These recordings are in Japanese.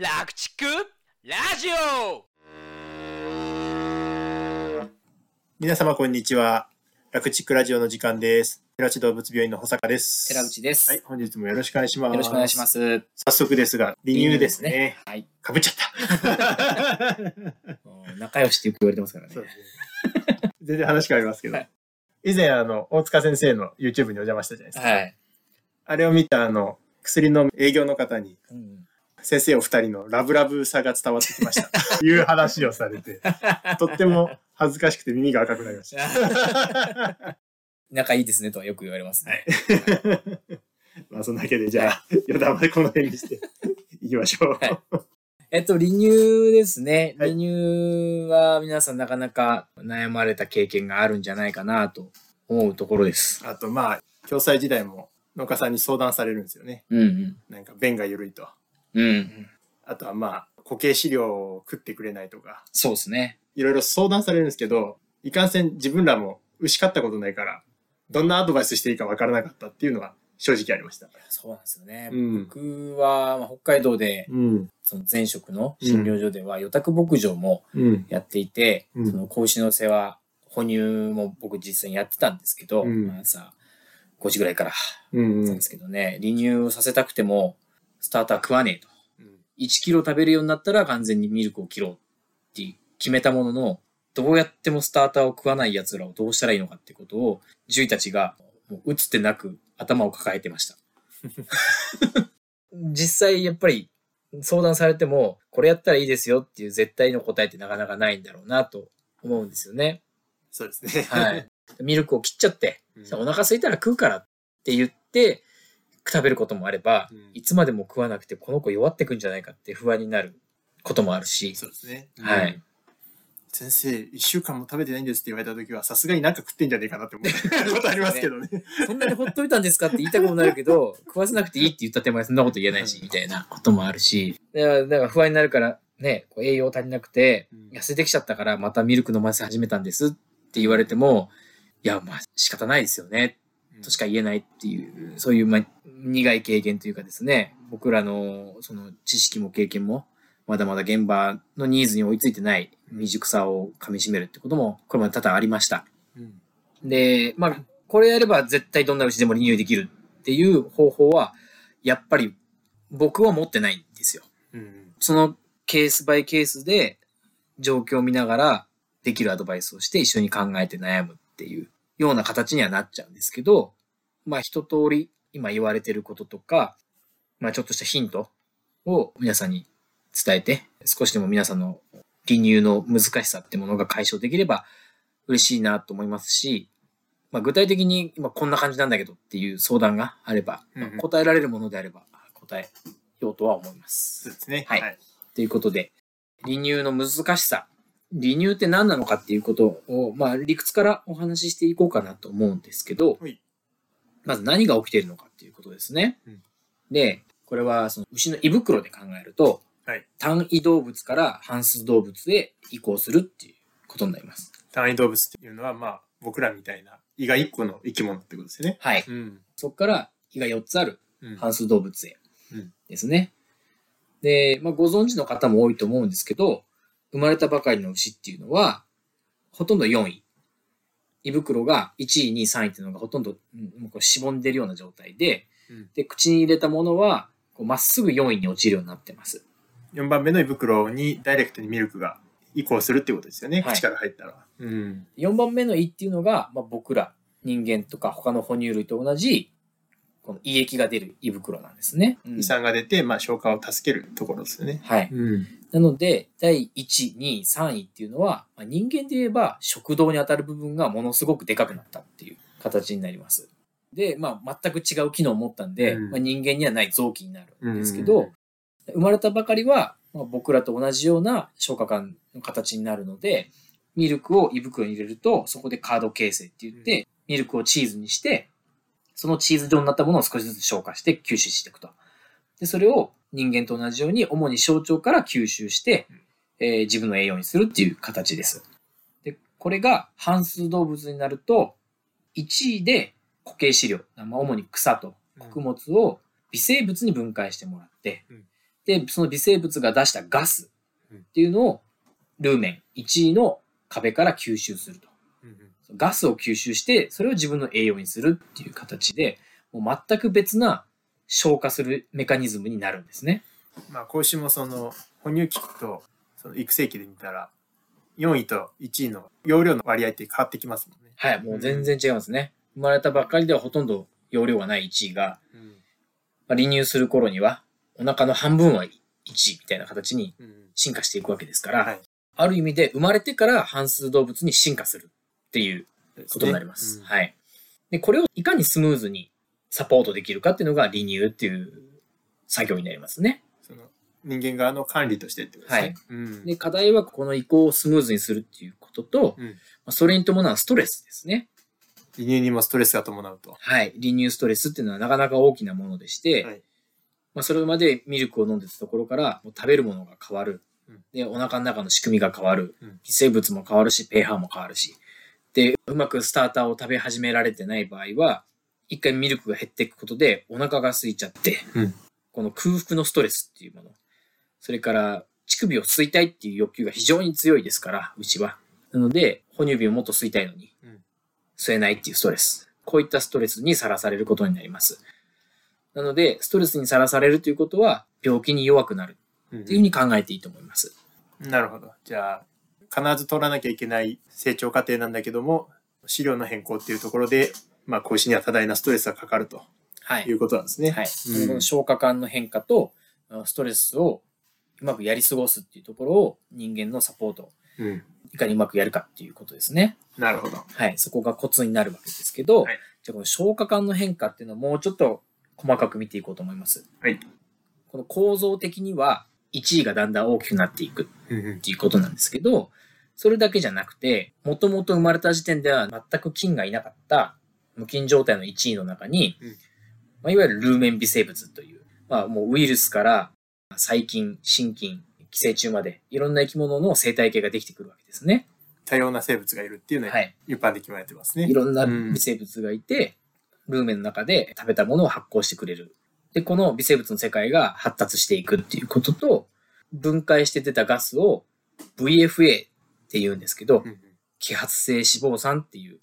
楽畜ラジオ皆様こんにちは。楽チックラジオの時間です。寺地動物病院の保坂です。寺内です。はい、本日もよろしくお願いします。よろしくお願いしま。す。早速ですが、リニューですね。はい。かぶっちゃった。仲良しってよく言われてますからねそう。ですね全然話変わりますけど、はい以前あの、大塚先生の YouTube にお邪魔したじゃないですか。はい。あれを見たあの、薬の営業の方に、うん先生お二人のラブラブさが伝わってきました。いう話をされて、とっても恥ずかしくて耳が赤くなりました。仲いいですねとはよく言われますね。まあ、そんなわけで、じゃあ、余談はこの辺にして、いきましょう。はいえっと、離乳ですね。はい離乳は皆さんなかなか悩まれた経験があるんじゃないかなと思うところです。あと、まあ、共済時代も農家さんに相談されるんですよね。うんうん。なんか、便が緩いと。うん。あとは、まあ、固形飼料を食ってくれないとか、そうですね。いろいろ相談されるんですけど、いかんせん自分らも牛飼ったことないから、どんなアドバイスしていいかわからなかったっていうのは正直ありました。そうなんですよね。うん僕はまあ北海道で、うん。その前職の診療所では、予託牧場もうん。やっていて、うんその子牛の世話、哺乳も僕実際にやってたんですけど、朝5時ぐらいからうん。んですけどね、離乳をさせたくても、スターター食わねえと。うん1キロ食べるようになったら完全にミルクを切ろうって決めたものの、どうやってもスターターを食わない奴らをどうしたらいいのかってことを、獣医たちが、もう打つってなく頭を抱えてました。実際やっぱり相談されても、これやったらいいですよっていう絶対の答えってなかなかないんだろうなと思うんですよね。そうですね。はい。ミルクを切っちゃって、うんお腹空いたら食うからって言って、食べることもあれば、うんいつまでも食わなくてこの子弱ってくんじゃないかって不安になることもあるし、そうですね。うんはい。。先生、一週間も食べてないんですって言われた時は、さすがになんか食ってんじゃねえかなって思う ことありますけどね。そんなにほっといたんですかって言いたくもなるけど、食わせなくていいって言った手前そんなこと言えないし、みたいなこともあるし、だからだから不安になるからね、栄養足りなくてうん、痩せてきちゃったからまたミルク飲ませ始めたんですって言われても、いや、まあ仕方ないですよねとしか言えないっていう、そういう、まあ、苦い経験というかですね、僕らのその知識も経験も、まだまだ現場のニーズに追いついてない未熟さを噛み締めるってことも、これまで多々ありました。うん。で、まあ、これやれば絶対どんな牛でもリニューできるっていう方法は、やっぱり僕は持ってないんですよ。うん。そのケースバイケースで状況を見ながらできるアドバイスをして一緒に考えて悩むっていうような形にはなっちゃうんですけど、まあ一通り今言われてることとか、まあちょっとしたヒントを皆さんに伝えて、少しでも皆さんの離乳の難しさってものが解消できれば嬉しいなと思いますし、まあ具体的に今こんな感じなんだけどっていう相談があれば、うんうん答えられるものであれば答えようとは思います。そうですね。はいということで、離乳の難しさ、離乳って何なのかっていうことを、まあ理屈からお話ししていこうかなと思うんですけどはい、まず何が起きているのかっていうことですね。うんで、これはその牛の胃袋で考えると、はい単位動物から半数動物へ移行するっていうことになります。単位動物っていうのは、まあ、僕らみたいな胃が一個の生き物ってことですね。はい。うん。そこから胃が4つあるうん半数動物へうんですね。で、まあ、ご存知の方も多いと思うんですけど、生まれたばかりの牛っていうのは、ほとんど4位。胃袋が1位、2位、3位っていうのがほとんど、うんもうこうしぼんでるような状態で、うんで、口に入れたものは、こうまっすぐ4位に落ちるようになってます。4番目の胃袋にダイレクトにミルクが移行するってことですよね。はい口から入ったら。うん。4番目の胃っていうのが、まあ、僕ら、人間とか他の哺乳類と同じ、この胃液が出る胃袋なんですね。うん胃酸が出て、まあ、消化を助けるところですよね。はい。うん。なので、第1、2、3位っていうのは、まあ人間で言えば食道に当たる部分がものすごくでかくなったっていう形になります。で、まあ、全く違う機能を持ったんで、うんまあ、人間にはない臓器になるんですけうんど、生まれたばかりは、まあ、僕らと同じような消化管の形になるので、ミルクを胃袋に入れると、そこでカード形成って言って、ミルクをチーズにして、そのチーズ状になったものを少しずつ消化して吸収していくと。で、それを人間と同じように、主に小腸から吸収して、えー自分の栄養にするっていう形です。で、これが半数動物になると、1位で固形飼料、まあ、主に草と穀物を微生物に分解してもらって、うんで、その微生物が出したガスっていうのを、ルーメン1位の壁から吸収すると。ガスを吸収して、それを自分の栄養にするっていう形で、もう全く別な消化するメカニズムになるんですね。まあ、子牛もその、哺乳期と、その育成期で見たら、4位と1位の容量の割合って変わってきますもんね。はい、もう全然違いますね。生まれたばっかりではほとんど容量がない1位が、うん。まあ、離乳する頃には、お腹の半分は1位みたいな形にうん。進化していくわけですから、はいある意味で生まれてから半数動物に進化するっていうことになります。うんはい。で、これをいかにスムーズにサポートできるかっていうのが離乳っていう作業になりますね。その人間側の管理としてってことですね。はいうん。で、課題はこの移行をスムーズにするっていうことと、うんまあそれに伴うストレスですね。離乳にもストレスが伴うと。はい。離乳ストレスっていうのはなかなか大きなものでして、はいまあ、それまでミルクを飲んでたところからもう食べるものが変わる。うんで、お腹の中の仕組みが変わるうん。微生物も変わるし、pH も変わるし。で、うまくスターターを食べ始められてない場合は、一回ミルクが減っていくことでお腹が空いちゃって、うんこの空腹のストレスっていうもの。それから、乳首を吸いたいっていう欲求が非常に強いですから、うちは。なので、哺乳瓶をもっと吸いたいのにうん、吸えないっていうストレス。こういったストレスにさらされることになります。なので、ストレスにさらされるということは、病気に弱くなるうんっていうふうに考えていいと思います。なるほど。じゃあ、必ず取らなきゃいけない成長過程なんだけども、飼料の変更っていうところで、まあ、子牛には多大なストレスがかかるとはい。いうことなんですね。はい。うんこの消化管の変化と、あストレスをうまくやり過ごすっていうところを人間のサポート、うん。いかにうまくやるかっていうことですね。なるほど。はい。そこがコツになるわけですけど、はいじゃあこの消化管の変化っていうのをもうちょっと細かく見ていこうと思います。はい。この構造的には1位がだんだん大きくなっていくっうんていうことなんですけど、それだけじゃなくて、もともと生まれた時点では全く菌がいなかった無菌状態の1位の中に、うんまあ、いわゆるルーメン微生物という、まあもうウイルスから細菌、真菌、寄生虫までいろんな生き物の生態系ができてくるわけですね。多様な生物がいるっていうのははい。一般的に言われてますね。いろんなうん微生物がいて、ルーメンの中で食べたものを発酵してくれる。で、この微生物の世界が発達していくっていうことと、分解して出たガスを VFA って言うんですけど、うんうん揮発性脂肪酸っていう、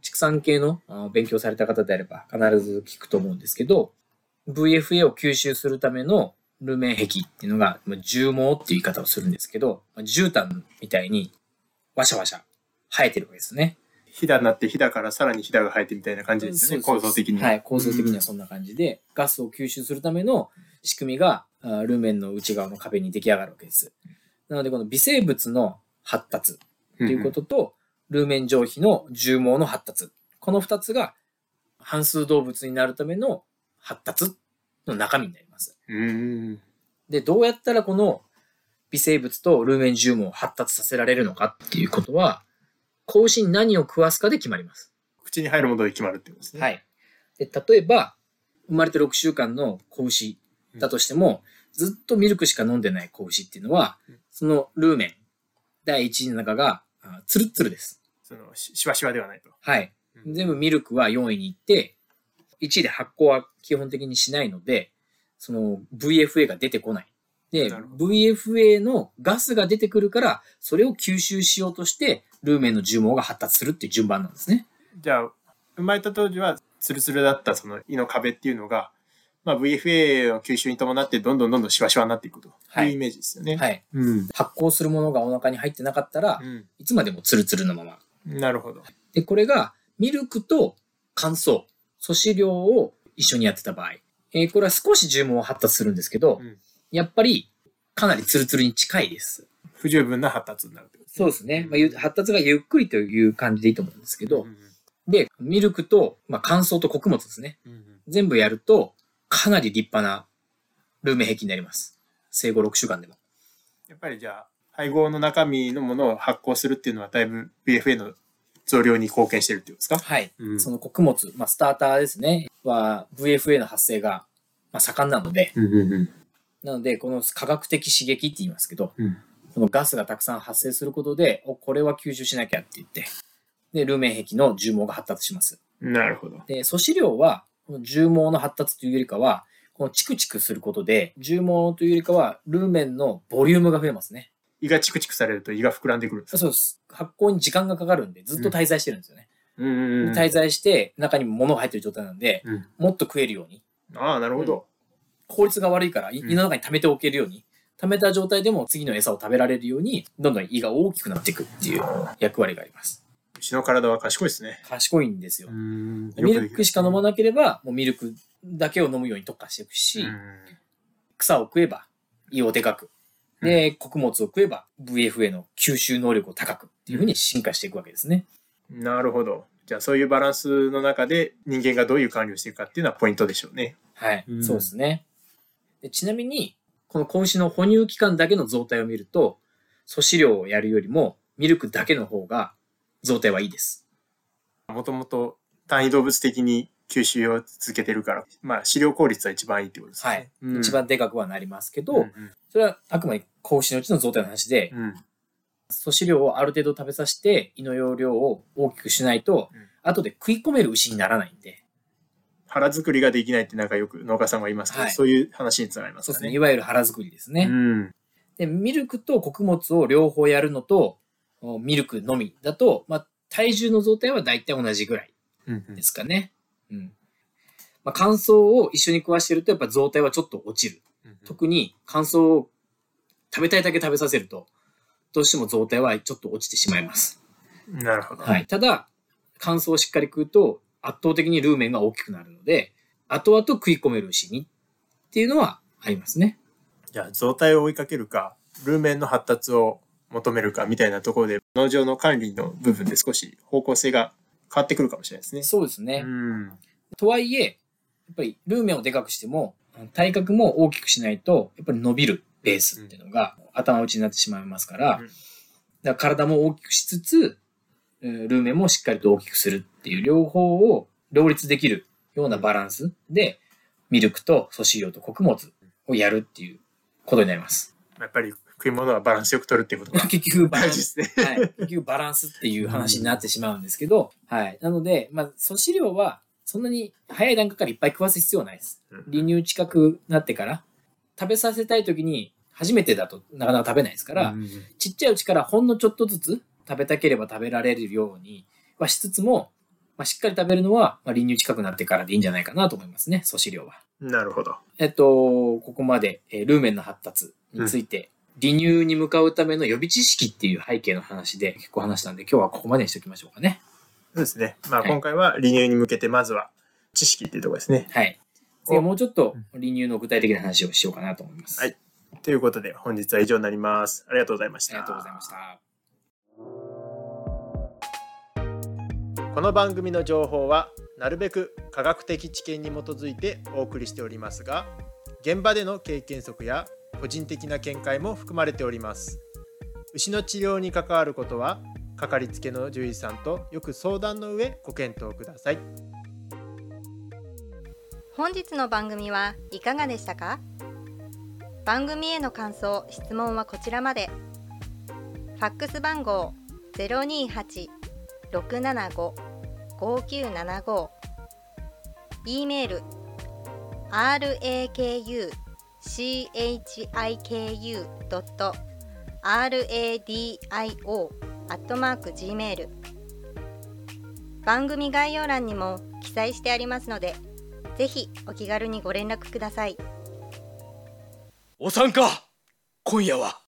畜産系のあ勉強された方であれば必ず聞くと思うんですけど、VFA を吸収するためのルーメン壁っていうのが、まあ重毛っていう言い方をするんですけど、まあ絨毯みたいにワシャワシャ生えてるわけですね。ひだになってひだからさらにひだが生えてみたいな感じですよね、構造的に。はい、構造的にはそんな感じで、ガスを吸収するための仕組みが、あルーメンの内側の壁に出来上がるわけです。なので、この微生物の発達っていうことと、ルーメン上皮の重毛の発達。この二つが半数動物になるための発達の中身になります。で、どうやったらこの微生物とルーメン重毛を発達させられるのかっていうことは、子牛に何を食わすかで決まります。口に入るもので決まるってことですね。。はいい。で、例えば、生まれて6週間の子牛だとしても、ずっとミルクしか飲んでない子牛っていうのはうん、そのルーメン、第一位の中が、あツルッツルです。そのししわしわではないと。はい。うん全部ミルクは4位に行って、1位で発酵は基本的にしないので、その VFA が出てこない。で、VFA のガスが出てくるから、それを吸収しようとして、ルーメンの重毛が発達するっていう順番なんですね。じゃあ、生まれた当時はツルツルだったその胃の壁っていうのが、まあ、VFA の吸収に伴ってどんどんどんどんシワシワになっていくとはいいうイメージですよね。はい。うん。発酵するものがお腹に入ってなかったら、いつまでもツルツルのまま。なるほど。で、これがミルクと乾燥、素子量を一緒にやってた場合、えーこれは少し重毛を発達するんですけど、うんやっぱりかなりツルツルに近いです。不十分な発達になるってことですそうですね。まあゆ発達がゆっくりという感じでいいと思うんですけど、うんで、ミルクと、まあ、乾燥と穀物ですね。うんうん全部やると、かなり立派なルーメン壁になります。生後6週間でも。やっぱりじゃあ、配合の中身のものを発酵するっていうのはだいぶ BFA の増量に貢献してるっていうことですか？はい。うんその穀物、まあ、スターターですね、は VFA の発生が、まあ、盛んなので、うんうんうんなので、この科学的刺激って言いますけど、うんこのガスがたくさん発生することで、お、これは吸収しなきゃって言って、で、ルーメン壁の重毛が発達します。なるほど。で、素子量は、この重毛の発達というよりかは、このチクチクすることで、重毛というよりかは、ルーメンのボリュームが増えますね。胃がチクチクされると胃が膨らんでくるんですか？そうです。発酵に時間がかかるんで、ずっと滞在してるんですよね。うんうんうん。滞在して、中にも物が入ってる状態なんで、うんもっと食えるように。ああ、なるほど。効率が悪いから、胃の中に溜めておけるように。溜めた状態でも次の餌を食べられるように、どんどん胃が大きくなっていくっていう役割があります。牛の体は賢いですね。賢いんですよ。んミルクしか飲まなければ、もうミルクだけを飲むように特化していくし、うん草を食えば胃をでかく。で、穀物を食えば VFA の吸収能力を高くっていうふうに進化していくわけですね。なるほど。じゃあそういうバランスの中で人間がどういう管理をしていくかっていうのはポイントでしょうね。はい。うんそうですねで。ちなみに、この子牛の哺乳期間だけの増体を見ると、素飼料をやるよりも、ミルクだけの方が増体はいいです。もともと単位動物的に吸収を続けてるから、まあ飼料効率は一番いいってことですね。はい。うん一番でかくはなりますけど、うんそれはあくまで子牛のうちの増体の話で、うんうん素飼料をある程度食べさせて、胃の容量を大きくしないと、うん後で食い込める牛にならないんで、腹作りができないってなんかよく農家さんが言いますけど、はいそういう話につながりますそうですね。いわゆる腹作りですね。うん。で、ミルクと穀物を両方やるのと、おミルクのみだと、まあ、体重の増体は大体同じぐらいうんうんですかね。うん。まあ、乾燥を一緒に食わしてると、やっぱ増体はちょっと落ちる。特に乾燥を食べたいだけ食べさせると、どうしても増体はちょっと落ちてしまいます。なるほど。はい。ただ、乾燥をしっかり食うと、圧倒的にルーメンが大きくなるので、後々食い込める牛にっていうのはありますね。じゃあ増体を追いかけるか、ルーメンの発達を求めるかみたいなところで、農場の管理の部分で少し方向性が変わってくるかもしれないですね。そうですね。うん。とはいえ、やっぱりルーメンをでかくしても、体格も大きくしないと、やっぱり伸びるベースっていうのが頭打ちになってしまいますから、うんだから体も大きくしつつ、えールーメンもしっかりと大きくするっていう両方を両立できるようなバランスで、ミルクと素飼料と穀物をやるっていうことになります。やっぱり食い物はバランスよく取るっていうことが 結局バランスね。はい。結局バランスっていう話になってしまうんですけど、はい。なので、まあ、素飼料はそんなに早い段階からいっぱい食わす必要はないです。うん離乳近くなってから、食べさせたい時に初めてだとなかなか食べないですから、うんちっちゃいうちからほんのちょっとずつ食べたければ食べられるようにはしつつも、まあ、しっかり食べるのは、まあ、離乳近くなってからでいいんじゃないかなと思いますね、素飼料は。なるほど。えっと、ここまで、えールーメンの発達について、離乳に向かうための予備知識っていう背景の話で結構話したんで、今日はここまでにしておきましょうかね。そうですね。まあはい今回は離乳に向けてまずは知識っていうところですね。はい。次はもうちょっと離乳の具体的な話をしようかなと思います。はいということで本日は以上になります。ありがとうございました。ありがとうございました。この番組の情報はなるべく科学的知見に基づいてお送りしておりますが現場での経験則や個人的な見解も含まれております。牛の治療に関わることはかかりつけの獣医さんとよく相談の上ご検討ください。本日の番組はいかがでしたか？番組への感想・質問はこちらまで。ファックス番号028-675-5975 e メール raku アットマーク gmail 番組概要欄にも記載してありますのでぜひお気軽にご連絡ください。お参加今夜は